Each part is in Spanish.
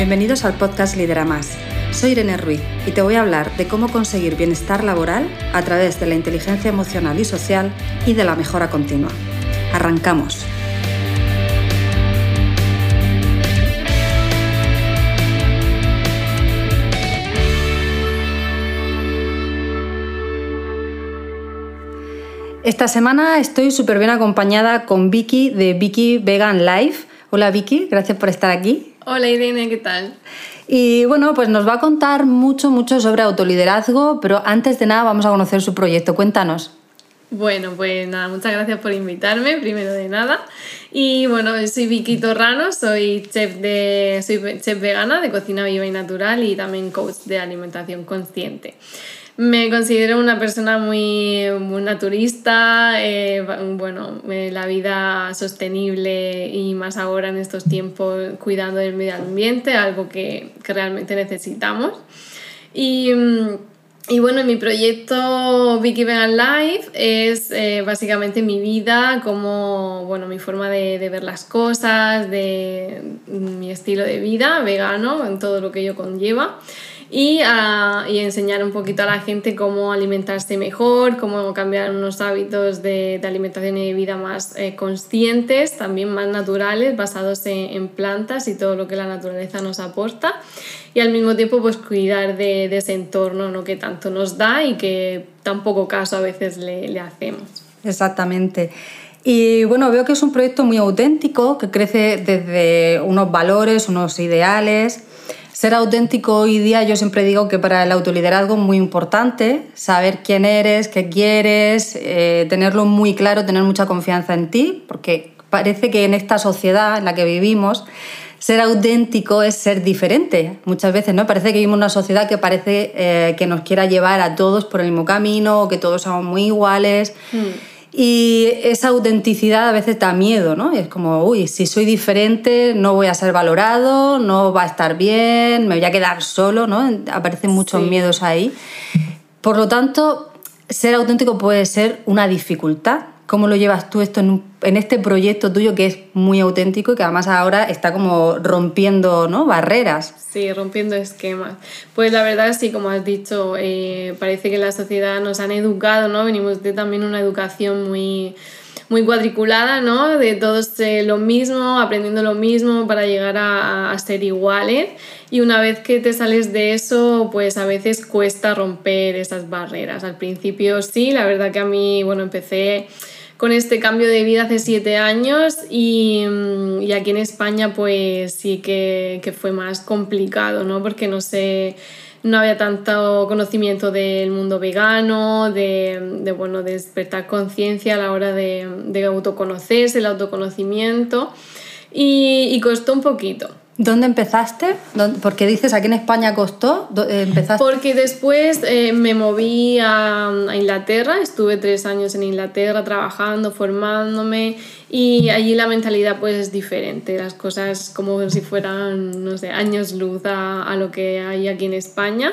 Bienvenidos al podcast Lidera Más. Soy Irene Ruiz y te voy a hablar de cómo conseguir bienestar laboral a través de la inteligencia emocional y social y de la mejora continua. Arrancamos. Esta semana estoy súper bien acompañada con Vicky de Vicky Vegan Life. Hola Vicky, gracias por estar aquí. Hola Irene, ¿qué tal? Y bueno, pues nos va a contar mucho, mucho sobre autoliderazgo, pero antes de nada vamos a conocer su proyecto. Cuéntanos. Bueno, pues nada, muchas gracias por invitarme, primero de nada. Y bueno, soy Vicky Torrano, soy chef, de, soy chef vegana de cocina viva y natural y también coach de alimentación consciente. Me considero una persona muy, naturista, eh, bueno, eh, la vida sostenible y más ahora en estos tiempos cuidando del medio ambiente, algo que, que realmente necesitamos. Y, y, bueno, mi proyecto Vicky Vegan Life es eh, básicamente mi vida, como, bueno, mi forma de, de, ver las cosas, de mi estilo de vida vegano, en todo lo que ello conlleva y, uh, y, enseñar un poquito a la gente cómo alimentarse mejor, cómo cambiar unos hábitos de, de alimentación y de vida más eh, conscientes, también más naturales, basados en, en, plantas y todo lo que la naturaleza nos aporta. Y al mismo tiempo, pues cuidar de, de ese entorno ¿no? que tanto nos da y que tan poco caso a veces le, le hacemos. Exactamente. Y bueno, veo que es un proyecto muy auténtico, que crece desde unos valores, unos ideales ser auténtico hoy día, yo siempre digo que para el autoliderazgo es muy importante saber quién eres, qué quieres, eh, tenerlo muy claro, tener mucha confianza en ti, porque parece que en esta sociedad en la que vivimos, ser auténtico es ser diferente. Muchas veces, ¿no? Parece que vivimos una sociedad que parece eh, que nos quiera llevar a todos por el mismo camino, o que todos somos muy iguales. Mm. Y esa autenticidad a veces da miedo, ¿no? Es como, uy, si soy diferente no voy a ser valorado, no va a estar bien, me voy a quedar solo, ¿no? Aparecen muchos sí. miedos ahí. Por lo tanto, ser auténtico puede ser una dificultad, ¿Cómo lo llevas tú esto en, este proyecto tuyo que es muy auténtico y que además ahora está como rompiendo barreras? Sí, rompiendo esquemas. Pues la verdad sí, como has dicho, eh, parece que la sociedad nos han educado, ¿no? Venimos de también una educación muy muy cuadriculada, ¿no? De todos eh, lo mismo, aprendiendo lo mismo para llegar a, a, ser iguales. Y una vez que te sales de eso, pues a veces cuesta romper esas barreras. Al principio sí, la verdad que a mí, bueno, empecé con este cambio de vida hace siete años y, mm, y aquí en España pues sí que, que, fue más complicado, ¿no? Porque no sé, no había tanto conocimiento del mundo vegano, de, bueno, de despertar conciencia a la hora de, de, autoconocerse, el autoconocimiento y, y costó un poquito. ¿Dónde empezaste? Porque dices aquí en España costó. Eh, ¿Empezaste? Porque después eh, me moví a, a, Inglaterra, estuve tres años en Inglaterra trabajando, formándome y allí la mentalidad pues es diferente, las cosas como si fueran, no sé, años luz a, a lo que hay aquí en España.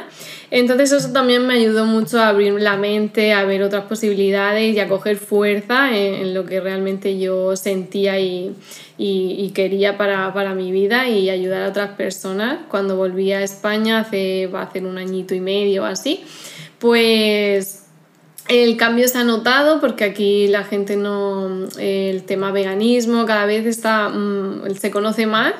Entonces eso también me ayudó mucho a abrir la mente, a ver otras posibilidades y a coger fuerza en, en lo que realmente yo sentía y, y, y quería para, para, mi vida y ayudar a otras personas. Cuando volví a España hace, va a hacer un añito y medio o así, pues el cambio se ha notado porque aquí la gente no. El tema veganismo cada vez está, mm, se conoce más,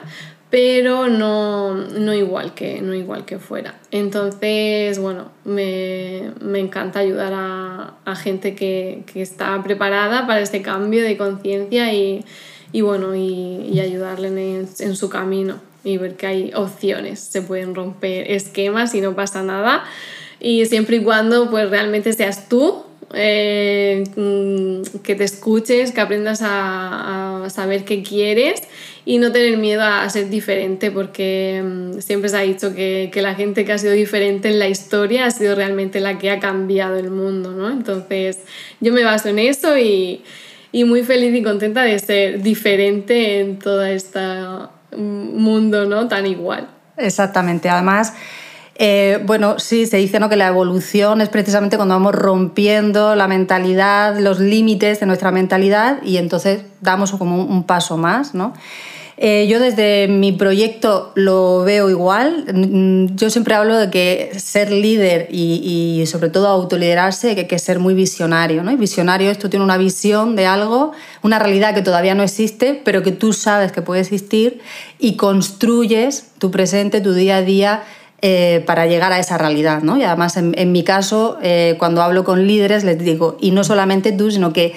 pero no, no, igual que, no igual que fuera. Entonces, bueno, me, me encanta ayudar a, a gente que, que, está preparada para este cambio de conciencia y, y, bueno, y, y ayudarle en, en su camino y ver que hay opciones, se pueden romper esquemas y no pasa nada y siempre y cuando pues realmente seas tú, eh, mm, que te escuches, que aprendas a, a, saber qué quieres y no tener miedo a, ser diferente porque um, siempre se ha dicho que, que, la gente que ha sido diferente en la historia ha sido realmente la que ha cambiado el mundo, ¿no? Entonces yo me baso en eso y, y muy feliz y contenta de ser diferente en todo este mundo, ¿no? Tan igual. Exactamente, además... Eh, bueno, sí, se dice ¿no? que la evolución es precisamente cuando vamos rompiendo la mentalidad, los límites de nuestra mentalidad y entonces damos como un, paso más, ¿no? Eh, yo desde mi proyecto lo veo igual. Mm, yo siempre hablo de que ser líder y, sobre todo autoliderarse, que hay que ser muy visionario. ¿no? Y visionario es tú tienes una visión de algo, una realidad que todavía no existe, pero que tú sabes que puede existir y construyes tu presente, tu día a día eh, para llegar a esa realidad. ¿no? Y además, en, mi caso, eh, cuando hablo con líderes, les digo, y no solamente tú, sino que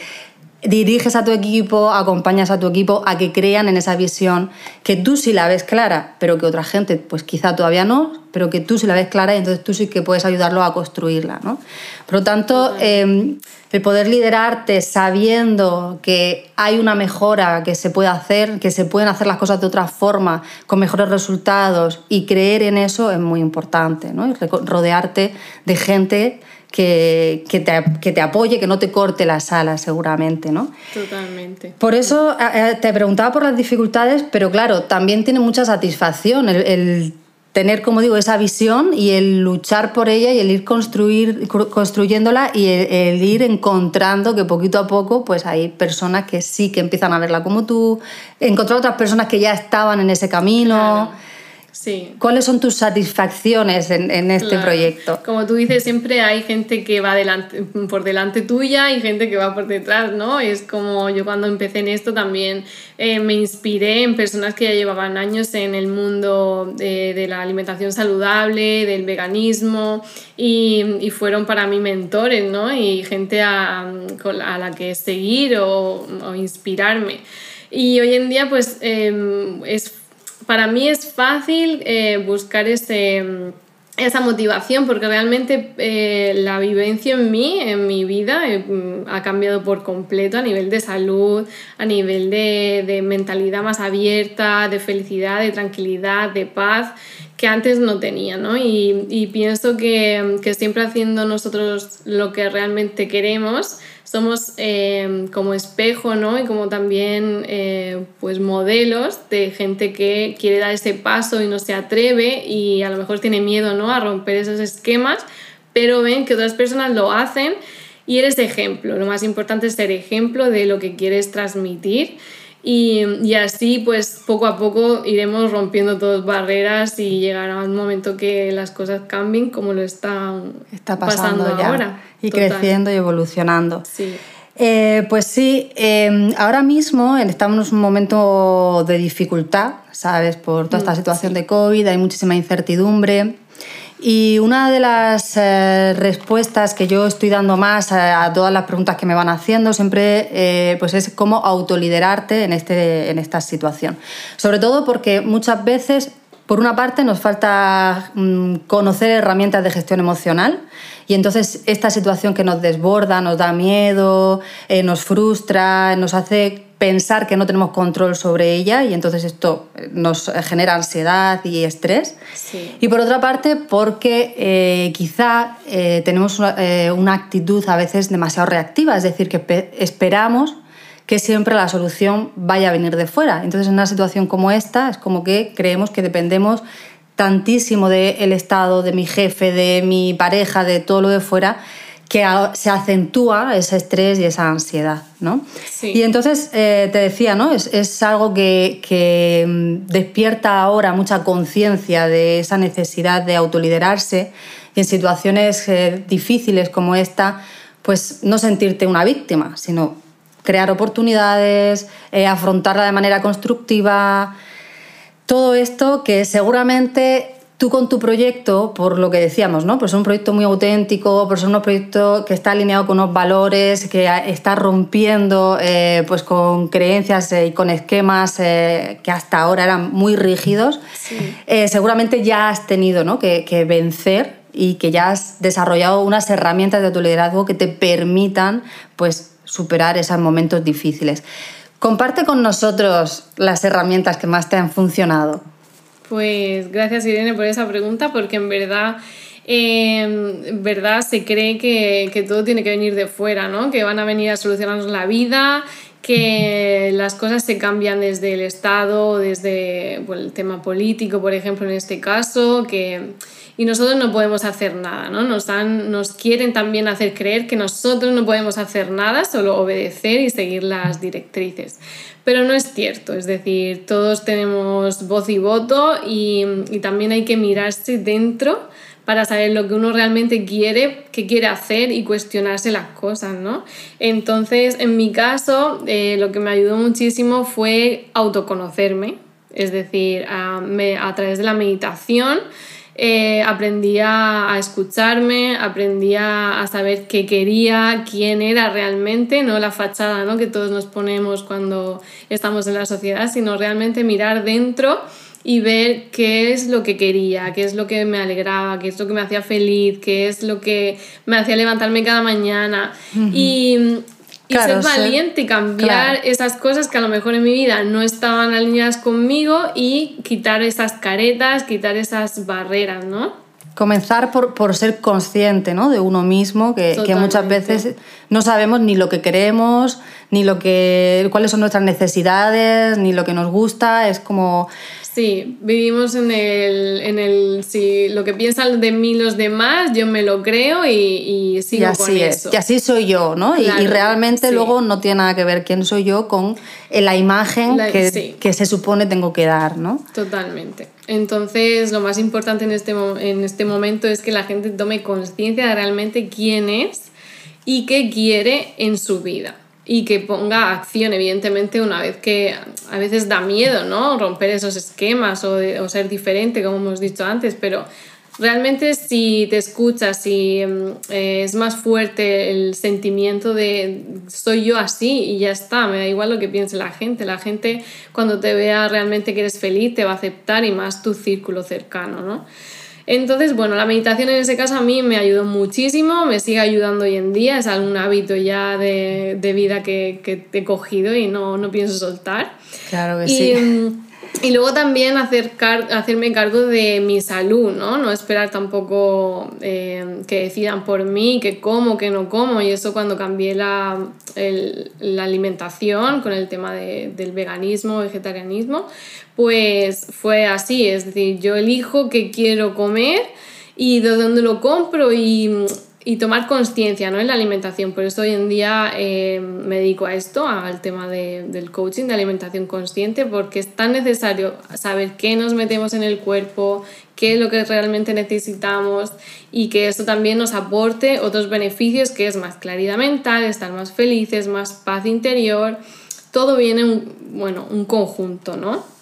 diriges a tu equipo, acompañas a tu equipo a que crean en esa visión que tú sí la ves clara, pero que otra gente pues quizá todavía no, pero que tú sí la ves clara y entonces tú sí que puedes ayudarlo a construirla. ¿no? Por lo tanto, em, el poder liderarte sabiendo que hay una mejora que se puede hacer, que se pueden hacer las cosas de otra forma, con mejores resultados y creer en eso es muy importante. ¿no? Y rodearte de gente que, que, te, que, te, apoye, que no te corte la sala, seguramente, ¿no? Totalmente. Por eso te preguntaba por las dificultades, pero claro, también tiene mucha satisfacción el, tener, como digo, esa visión y el luchar por ella y el ir construir, construyéndola y el, ir encontrando que poquito a poco pues hay personas que sí que empiezan a verla como tú, encontrar otras personas que ya estaban en ese camino. Sí. ¿Cuáles son tus satisfacciones en, este proyecto? Como tú dices, siempre hay gente que va por delante tuya y gente que va por detrás, ¿no? Es como yo cuando empecé en esto también eh, me inspiré en personas que ya llevaban años en el mundo de, la alimentación saludable, del veganismo y, fueron para mí mentores, ¿no? Y gente a, a la que seguir o, inspirarme. Y hoy en día pues em, es para mí es fácil eh, buscar ese, esa motivación porque realmente eh, la vivencia en mí, en mi vida, eh, ha cambiado por completo a nivel de salud, a nivel de, mentalidad más abierta, de felicidad, de tranquilidad, de paz que antes no tenía, ¿no? Y, pienso que, que siempre haciendo nosotros lo que realmente queremos, somos eh, como espejo, ¿no? Y como también eh, pues modelos de gente que quiere dar ese paso y no se atreve y a lo mejor tiene miedo, ¿no? A romper esos esquemas, pero ven que otras personas lo hacen y eres ejemplo. Lo más importante es ser ejemplo de lo que quieres transmitir y, y, así, pues poco a poco iremos rompiendo todas barreras y llegará un momento que las cosas cambien como lo están está pasando, ahora. Y creciendo y evolucionando. Sí. Eh, pues sí, em, ahora mismo estamos en un momento de dificultad, ¿sabes? Por toda esta mm, situación de COVID, hay muchísima incertidumbre. Y una de las eh, respuestas que yo estoy dando más a, todas las preguntas que me van haciendo siempre eh, pues es cómo autoliderarte en, este, en esta situación. Sobre todo porque muchas veces, por una parte, nos falta mm, conocer herramientas de gestión emocional y entonces esta situación que nos desborda, nos da miedo, eh, nos frustra, nos hace pensar que no tenemos control sobre ella y entonces esto eh, nos genera ansiedad y estrés. Y por otra parte, porque eh, quizá eh, tenemos una, actitud a veces demasiado reactiva, es decir, que esperamos que siempre la solución vaya a venir de fuera. Entonces, en una situación como esta, es como que creemos que dependemos tantísimo del Estado, de mi jefe, de mi pareja, de todo lo de fuera, que se acentúa ese estrés y esa ansiedad, ¿no? Y entonces eh, te decía, ¿no? Es, es algo que, que, mm, despierta ahora mucha conciencia de esa necesidad de autoliderarse y en situaciones eh, difíciles como esta, pues no sentirte una víctima, sino crear oportunidades, eh, afrontarla de manera constructiva, todo esto que seguramente Tú con tu proyecto, por lo que decíamos, ¿no? Pues es un proyecto muy auténtico, por ser un proyecto que está alineado con unos valores, que está rompiendo eh, pues con creencias eh, y con esquemas eh, que hasta ahora eran muy rígidos, seguramente ya has tenido ¿no? que, que vencer y que ya has desarrollado unas herramientas de tu liderazgo que te permitan pues, superar esos momentos difíciles. Comparte con nosotros las herramientas que más te han funcionado. Pues gracias Irene por esa pregunta, porque en verdad, em, verdad se cree que, que, todo tiene que venir de fuera, ¿no? que van a venir a solucionarnos la vida, que las cosas se cambian desde el Estado, desde el tema político, por ejemplo, en este caso, que y nosotros no podemos hacer nada, ¿no? Nos, nos quieren también hacer creer que nosotros no podemos hacer nada, solo obedecer y seguir las directrices. pero no es cierto, es decir, todos tenemos voz y voto y, y también hay que mirarse dentro para saber lo que uno realmente quiere, qué quiere hacer y cuestionarse las cosas, ¿no? Entonces, en mi caso, eh, lo que me ayudó muchísimo fue autoconocerme, es decir, a, a través de la meditación. Eh, aprendí a, escucharme, aprendí a, saber qué quería, quién era realmente, no la fachada ¿no? que todos nos ponemos cuando estamos en la sociedad, sino realmente mirar dentro y ver qué es lo que quería, qué es lo que me alegraba, qué es lo que me hacía feliz, qué es lo que me hacía levantarme cada mañana. Y, ser valiente y cambiar esas cosas que a lo mejor en mi vida no estaban alineadas conmigo y quitar esas caretas, quitar esas barreras, ¿no? Comenzar por, por ser consciente ¿no? de uno mismo, que, que, muchas veces no sabemos ni lo que queremos, ni lo que, cuáles son nuestras necesidades, ni lo que nos gusta. Es como Sí, vivimos en el, en el si lo que piensan de mí los demás, yo me lo creo y, y sigo y así con es. eso. Y así soy yo, ¿no? y, realmente luego no tiene nada que ver quién soy yo con la imagen que, que, se supone tengo que dar, ¿no? Totalmente. Entonces, lo más importante en este, en este momento es que la gente tome conciencia de realmente quién es y qué quiere en su vida y que ponga acción, evidentemente, una vez que a veces da miedo, ¿no? Romper esos esquemas o, o ser diferente, como hemos dicho antes, pero realmente si te escuchas, si mm, eh, es más fuerte el sentimiento de soy yo así y ya está, me da igual lo que piense la gente. La gente cuando te vea realmente que eres feliz te va a aceptar y más tu círculo cercano, ¿no? Entonces, bueno, la meditación en ese caso a mí me ayudó muchísimo, me sigue ayudando hoy en día, es algún hábito ya de, vida que, que, he cogido y no, no pienso soltar. Claro que sí. Y luego también hacer hacerme cargo de mi salud, ¿no? No esperar tampoco eh, que decidan por mí, que como, que no como. Y eso cuando cambié la, la alimentación con el tema de, del veganismo, vegetarianismo, pues fue así. Es decir, yo elijo qué quiero comer y de dónde lo compro y y tomar conciencia ¿no? en la alimentación. Por eso hoy en día eh, me dedico a esto, al tema de, del coaching de alimentación consciente, porque es tan necesario saber qué nos metemos en el cuerpo, qué es lo que realmente necesitamos y que eso también nos aporte otros beneficios, que es más claridad mental, estar más felices, más paz interior. Todo viene un, bueno, un conjunto, ¿no?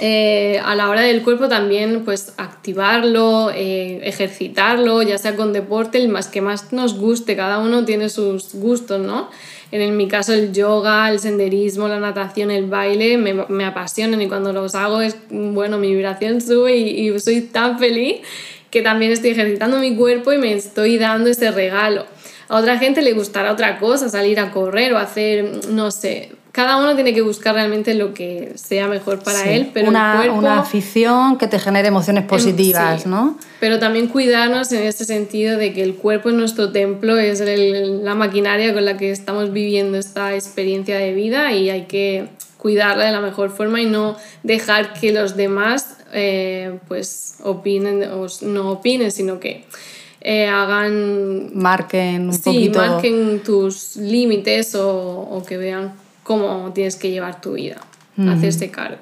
Eh, a la hora del cuerpo también pues activarlo, eh, ejercitarlo, ya sea con deporte, el más que más nos guste, cada uno tiene sus gustos, ¿no? En mi caso el yoga, el senderismo, la natación, el baile me, me apasionan y cuando los hago es, bueno, mi vibración sube y, y soy tan feliz que también estoy ejercitando mi cuerpo y me estoy dando ese regalo. A otra gente le gustará otra cosa, salir a correr o hacer, no sé, cada uno tiene que buscar realmente lo que sea mejor para él, pero una, el cuerpo, una afición que te genere emociones em, positivas, ¿no? Pero también cuidarnos en este sentido de que el cuerpo es nuestro templo, es la maquinaria con la que estamos viviendo esta experiencia de vida y hay que cuidarla de la mejor forma y no dejar que los demás eh, pues opinen o no opinen, sino que eh, hagan... Marquen un sí, marquen tus límites o, o que vean cómo tienes que llevar tu vida, hacerse cargo.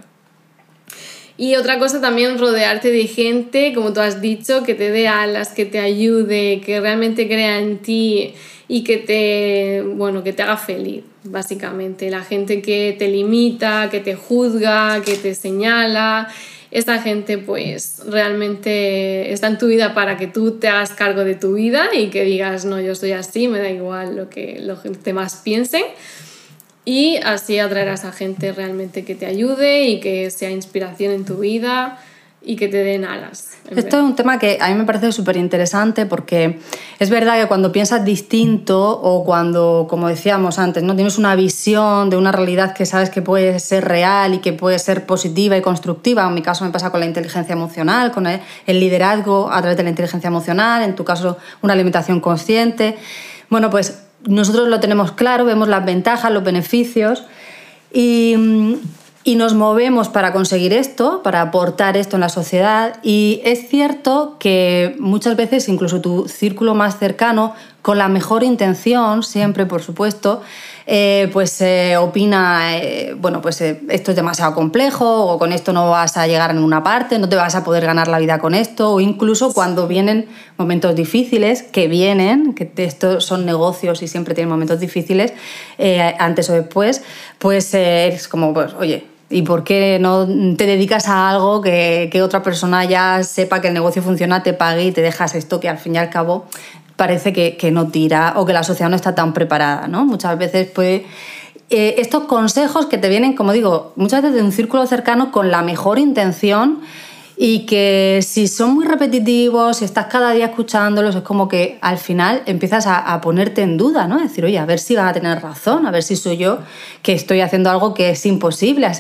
Y otra cosa también, rodearte de gente, como tú has dicho, que te dé alas, que te ayude, que realmente crea en ti y que te, bueno, que te haga feliz, básicamente. La gente que te limita, que te juzga, que te señala, esta gente pues realmente está en tu vida para que tú te hagas cargo de tu vida y que digas, no, yo soy así, me da igual lo que los demás piensen y así atraerás a gente realmente que te ayude y que sea inspiración en tu vida y que te den alas. Esto es un tema que a mí me parece súper interesante porque es verdad que cuando piensas distinto o cuando, como decíamos antes, no tienes una visión de una realidad que sabes que puede ser real y que puede ser positiva y constructiva, en mi caso me pasa con la inteligencia emocional, con el liderazgo a través de la inteligencia emocional, en tu caso una alimentación consciente, bueno, pues nosotros lo tenemos claro, vemos las ventajas, los beneficios y, nos movemos para conseguir esto, para aportar esto en la sociedad. Y es cierto que muchas veces incluso tu círculo más cercano, con la mejor intención, siempre por supuesto, eh, pues eh, opina, eh, bueno, pues esto es demasiado complejo o con esto no vas a llegar a ninguna parte, no te vas a poder ganar la vida con esto, o incluso cuando vienen momentos difíciles, que vienen, que estos son negocios y siempre tienen momentos difíciles, antes o después, pues es como, pues, oye, ¿Y por qué no te dedicas a algo que, que, otra persona ya sepa que el negocio funciona, te pague y te dejas esto que al fin y al cabo parece que, que no tira o que la sociedad no está tan preparada? ¿no? Muchas veces puede... Eh, estos consejos que te vienen, como digo, muchas veces de un círculo cercano con la mejor intención y que si son muy repetitivos, si estás cada día escuchándolos, es como que al final empiezas a, ponerte en duda, ¿no? Decir, oye, a ver si van a tener razón, a ver si soy yo que estoy haciendo algo que es imposible.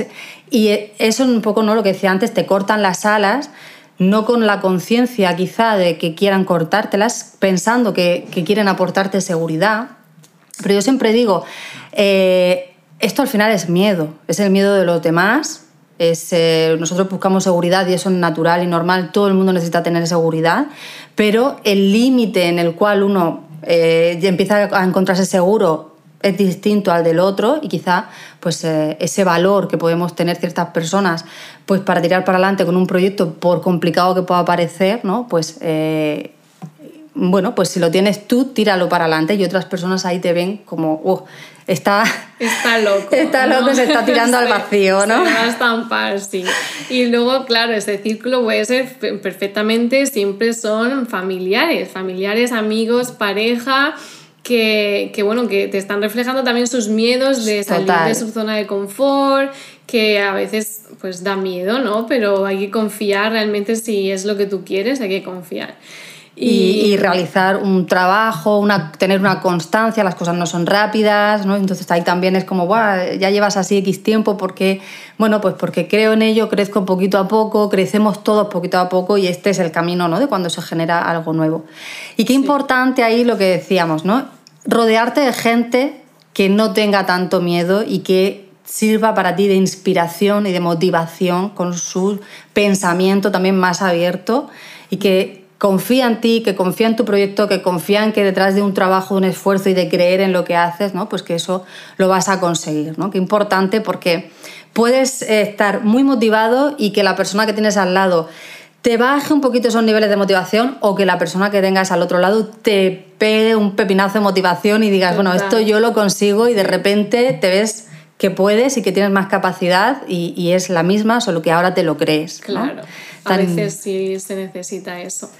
Y eso es un poco ¿no? lo que decía antes, te cortan las alas, no con la conciencia quizá de que quieran cortártelas, pensando que, quieren aportarte seguridad. Pero yo siempre digo, eh, esto al final es miedo, es el miedo de los demás, eh, nosotros buscamos seguridad y eso es natural y normal, todo el mundo necesita tener seguridad, pero el límite en el cual uno eh, empieza a encontrarse seguro es distinto al del otro y quizá pues, eh, ese valor que podemos tener ciertas personas pues, para tirar para adelante con un proyecto, por complicado que pueda parecer, ¿no? pues bueno, pues si lo tienes tú, tíralo para adelante y otras personas ahí te ven como, uh, está, está loco. Está loco, se está tirando al vacío, ¿no? Se va a estampar, sí. Y luego, claro, ese círculo puede ser perfectamente, siempre son familiares, familiares, amigos, pareja. Que, que, bueno, que te están reflejando también sus miedos de salir de su zona de confort, que a veces pues da miedo, ¿no? Pero hay que confiar realmente si es lo que tú quieres, hay que confiar. Y, realizar un trabajo, una, tener una constancia, las cosas no son rápidas, ¿no? Entonces ahí también es como, ya llevas así X tiempo porque, bueno, pues porque creo en ello, crezco poquito a poco, crecemos todos poquito a poco y este es el camino, ¿no? De cuando se genera algo nuevo. Y qué importante ahí lo que decíamos, ¿no? Rodearte de gente que no tenga tanto miedo y que sirva para ti de inspiración y de motivación con su pensamiento también más abierto y que confía en ti, que confía en tu proyecto, que confía en que detrás de un trabajo, un esfuerzo y de creer en lo que haces, ¿no? pues que eso lo vas a conseguir. ¿no? Qué importante porque puedes estar muy motivado y que la persona que tienes al lado te baje un poquito esos niveles de motivación o que la persona que tengas al otro lado te pegue un pepinazo de motivación y digas, bueno, esto yo lo consigo y de repente te ves que puedes y que tienes más capacidad y, es la misma, solo que ahora te lo crees. Claro, a veces sí se necesita eso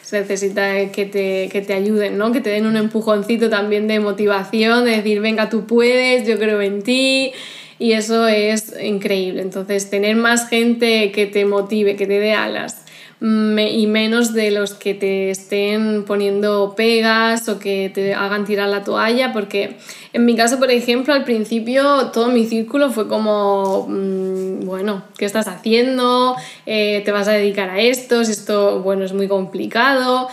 se necesita que te, que te ayuden, ¿no? Que te den un empujoncito también de motivación, de decir, venga, tú puedes, yo creo en ti. Y eso es increíble. Entonces, tener más gente que te motive, que te dé alas, y menos de los que te estén poniendo pegas o que te hagan tirar la toalla, porque en mi caso, por ejemplo, al principio todo mi círculo fue como, mm, bueno, ¿qué estás haciendo? Eh, ¿Te vas a dedicar a esto? Esto, bueno, es muy complicado.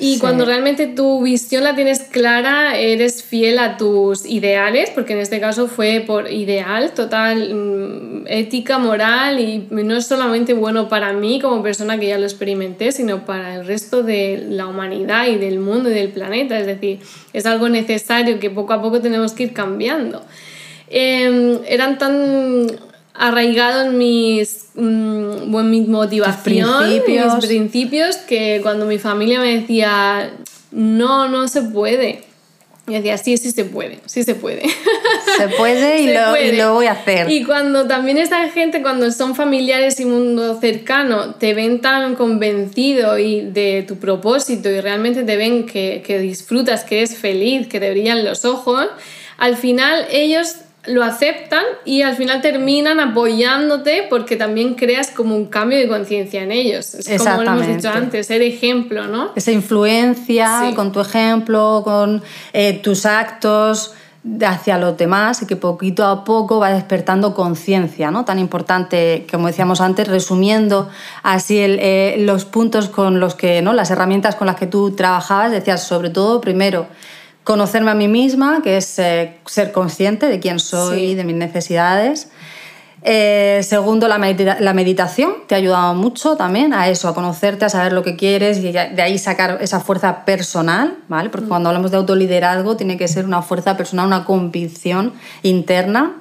Y cuando realmente tu visión la tienes clara, eres fiel a tus ideales, porque en este caso fue por ideal, total, mm, ética, moral, y no es solamente bueno para mí como persona que ya lo experimenté, sino para el resto de la humanidad y del mundo y del planeta. Es decir, es algo necesario que poco a poco tenemos que ir cambiando. Em, eran tan arraigado en mis, mm, mi motivación, principios. mis principios, que cuando mi familia me decía, no, no se puede. Y decía, sí, sí se puede, sí se puede. Se puede, y, lo, y, lo, voy a hacer. Y cuando también esta gente, cuando son familiares y mundo cercano, te ven tan convencido y de tu propósito y realmente te ven que, que disfrutas, que eres feliz, que te brillan los ojos, al final ellos lo aceptan y al final terminan apoyándote porque también creas como un cambio de conciencia en ellos. Es como hemos dicho antes, ser ejemplo, ¿no? Esa influencia con tu ejemplo, con eh, tus actos hacia los demás y que poquito a poco va despertando conciencia, ¿no? Tan importante, como decíamos antes, resumiendo así eh, los puntos con los que, ¿no? Las herramientas con las que tú trabajabas, decías sobre todo, primero, conocerme a mí misma, que es eh, ser consciente de quién soy, de mis necesidades. Eh, segundo, la, la, meditación te ha ayudado mucho también a eso, a conocerte, a saber lo que quieres y de ahí sacar esa fuerza personal, ¿vale? Porque mm. cuando hablamos de autoliderazgo tiene que ser una fuerza personal, una convicción interna.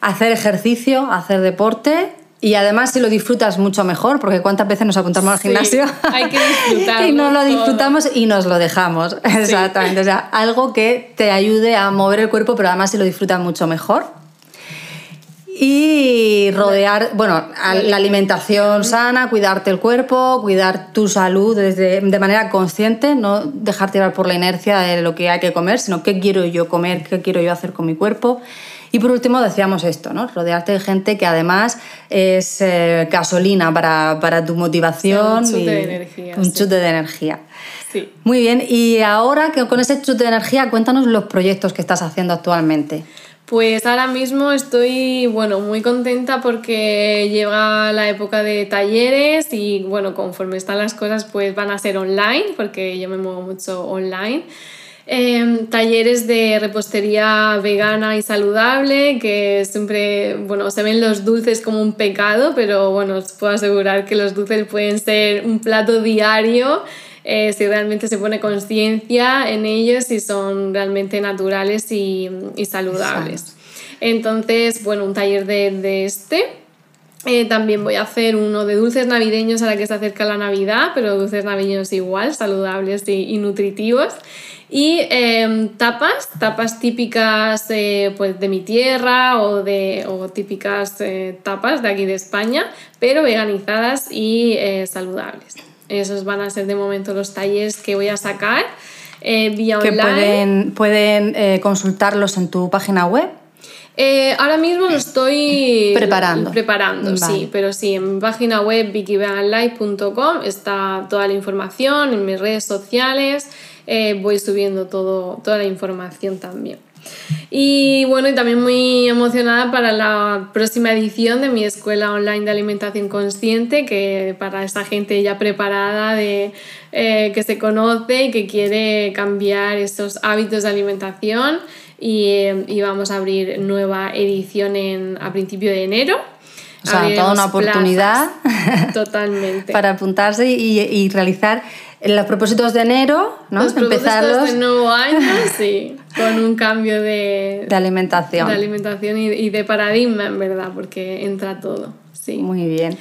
Hacer ejercicio, hacer deporte y además si lo disfrutas mucho mejor, porque cuántas veces nos apuntamos al gimnasio hay que disfrutarlo y no lo disfrutamos y nos lo dejamos. Exactamente. O sea, algo que te ayude a mover el cuerpo, pero además si lo disfrutas mucho mejor. Y rodear, bueno, la alimentación sana, cuidarte el cuerpo, cuidar tu salud desde, de manera consciente, no dejarte llevar por la inercia de lo que hay que comer, sino qué quiero yo comer, qué quiero yo hacer con mi cuerpo. Y por último decíamos esto, ¿no? rodearte de gente que además es eh, gasolina para, para, tu motivación. un chute de energía. Un chute de energía. Sí. Muy bien, y ahora que con ese chute de energía, cuéntanos los proyectos que estás haciendo actualmente. Pues ahora mismo estoy, bueno, muy contenta porque llega la época de talleres y, bueno, conforme están las cosas, pues van a ser online, porque yo me muevo mucho online. Em, talleres de repostería vegana y saludable, que siempre, bueno, se ven los dulces como un pecado, pero bueno, os puedo asegurar que los dulces pueden ser un plato diario eh, si realmente se pone conciencia en ellos y son realmente naturales y, y saludables. Entonces, bueno, un taller de, de este. Eh, también voy a hacer uno de dulces navideños a la que se acerca la Navidad, pero dulces navideños igual, saludables y, nutritivos. Y em, tapas, tapas típicas pues de mi tierra o, de, o típicas eh, tapas de aquí de España, pero veganizadas y saludables. Esos van a ser de momento los talleres que voy a sacar eh, vía que Pueden, pueden eh, consultarlos en tu página web. Eh, ahora mismo lo estoy preparando. Preparando, sí, pero sí, en mi página web vickyveganlife.com está toda la información, en mis redes sociales voy subiendo todo, toda la información también. Y bueno, y también muy emocionada para la próxima edición de mi escuela online de alimentación consciente, que para esa gente ya preparada de eh, que se conoce y que quiere cambiar esos hábitos de alimentación. Y, y vamos a abrir nueva edición en, a principio de enero. O sea, toda una oportunidad totalmente para apuntarse y, y realizar los propósitos de enero, ¿no? Los propósitos de nuevo año, sí, con un cambio de, de alimentación. De alimentación y, y de paradigma, en verdad, porque entra todo, sí. Muy bien.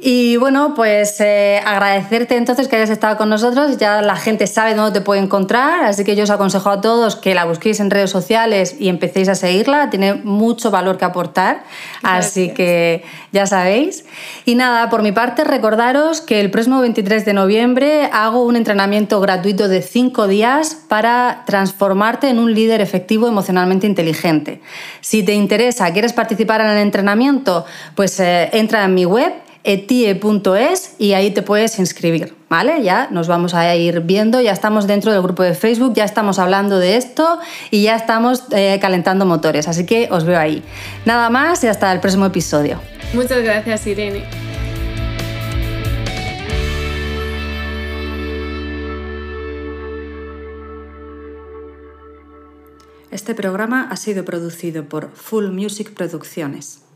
Y bueno, pues eh, agradecerte entonces que hayas estado con nosotros. Ya la gente sabe dónde te puede encontrar, así que yo os aconsejo a todos que la busquéis en redes sociales y empecéis a seguirla. Tiene mucho valor que aportar, así que ya sabéis. Y nada, por mi parte, recordaros que el próximo 23 de noviembre hago un entrenamiento gratuito de 5 días para transformarte en un líder efectivo emocionalmente inteligente. Si te interesa, quieres participar en el entrenamiento, pues eh, entra en mi web etie.es y ahí te puedes inscribir, ¿vale? Ya nos vamos a ir viendo, ya estamos dentro del grupo de Facebook, ya estamos hablando de esto y ya estamos eh, calentando motores, así que os veo ahí. Nada más y hasta el próximo episodio. Muchas gracias, Irene. Este programa ha sido producido por Full Music Producciones.